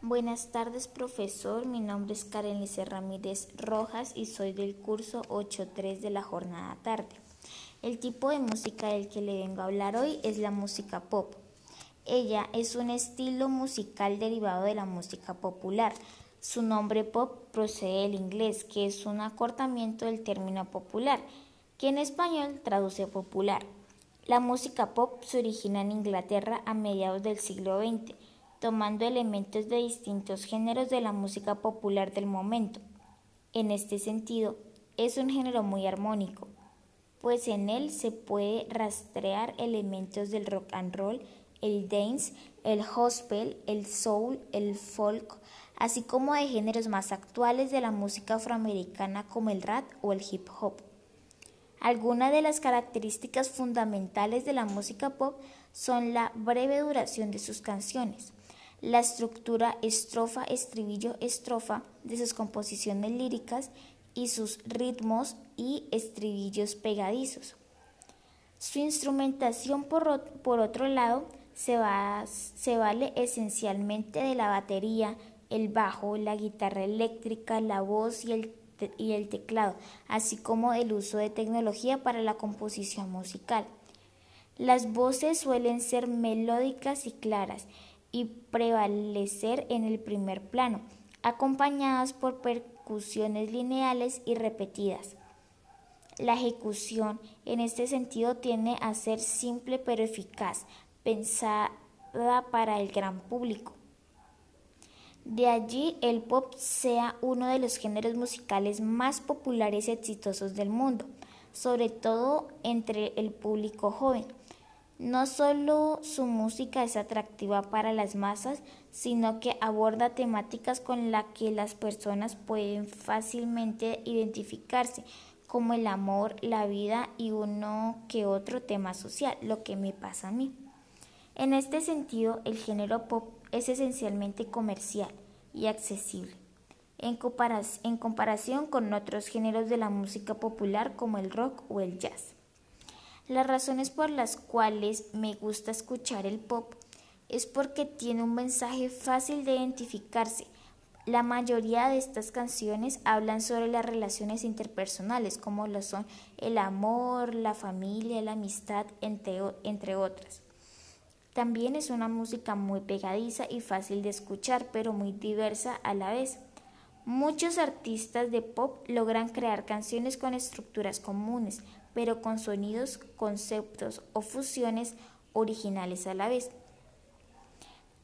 Buenas tardes, profesor. Mi nombre es Karen Lice Ramírez Rojas y soy del curso 8.3 de la jornada tarde. El tipo de música del que le vengo a hablar hoy es la música pop. Ella es un estilo musical derivado de la música popular. Su nombre pop procede del inglés, que es un acortamiento del término popular, que en español traduce popular. La música pop se origina en Inglaterra a mediados del siglo XX tomando elementos de distintos géneros de la música popular del momento. En este sentido, es un género muy armónico, pues en él se puede rastrear elementos del rock and roll, el dance, el gospel, el soul, el folk, así como de géneros más actuales de la música afroamericana como el rap o el hip hop. Algunas de las características fundamentales de la música pop son la breve duración de sus canciones, la estructura estrofa, estribillo, estrofa de sus composiciones líricas y sus ritmos y estribillos pegadizos. Su instrumentación, por, por otro lado, se, se vale esencialmente de la batería, el bajo, la guitarra eléctrica, la voz y el, y el teclado, así como el uso de tecnología para la composición musical. Las voces suelen ser melódicas y claras y prevalecer en el primer plano, acompañadas por percusiones lineales y repetidas. La ejecución en este sentido tiene a ser simple pero eficaz, pensada para el gran público. De allí el pop sea uno de los géneros musicales más populares y exitosos del mundo, sobre todo entre el público joven. No solo su música es atractiva para las masas, sino que aborda temáticas con las que las personas pueden fácilmente identificarse, como el amor, la vida y uno que otro tema social, lo que me pasa a mí. En este sentido, el género pop es esencialmente comercial y accesible, en, comparación con otros géneros de la música popular como el rock o el jazz. Las razones por las cuales me gusta escuchar el pop es porque tiene un mensaje fácil de identificarse. La mayoría de estas canciones hablan sobre las relaciones interpersonales, como lo son el amor, la familia, la amistad, entre, entre otras. También es una música muy pegadiza y fácil de escuchar, pero muy diversa a la vez. Muchos artistas de pop logran crear canciones con estructuras comunes, pero con sonidos, conceptos o fusiones originales a la vez.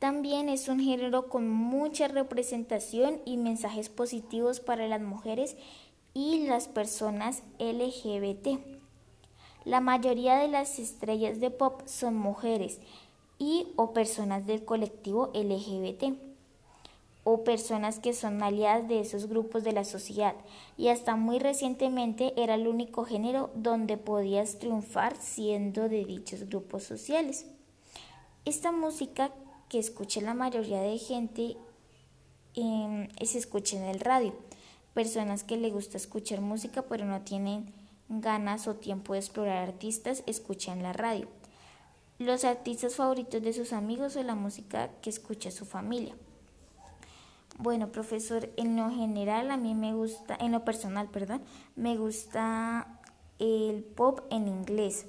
También es un género con mucha representación y mensajes positivos para las mujeres y las personas LGBT. La mayoría de las estrellas de pop son mujeres y o personas del colectivo LGBT o personas que son aliadas de esos grupos de la sociedad y hasta muy recientemente era el único género donde podías triunfar siendo de dichos grupos sociales. Esta música que escucha la mayoría de gente eh, se escucha en el radio. Personas que le gusta escuchar música pero no tienen ganas o tiempo de explorar artistas escuchan la radio. Los artistas favoritos de sus amigos o la música que escucha su familia. Bueno, profesor, en lo general a mí me gusta, en lo personal, perdón, me gusta el pop en inglés.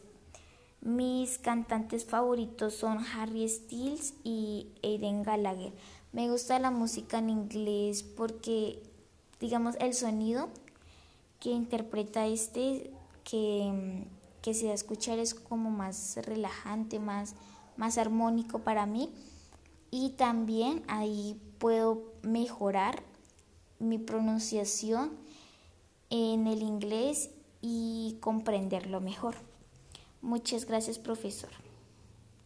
Mis cantantes favoritos son Harry Styles y Aiden Gallagher. Me gusta la música en inglés porque, digamos, el sonido que interpreta este, que, que se da a escuchar es como más relajante, más, más armónico para mí. Y también ahí puedo mejorar mi pronunciación en el inglés y comprenderlo mejor. Muchas gracias, profesor.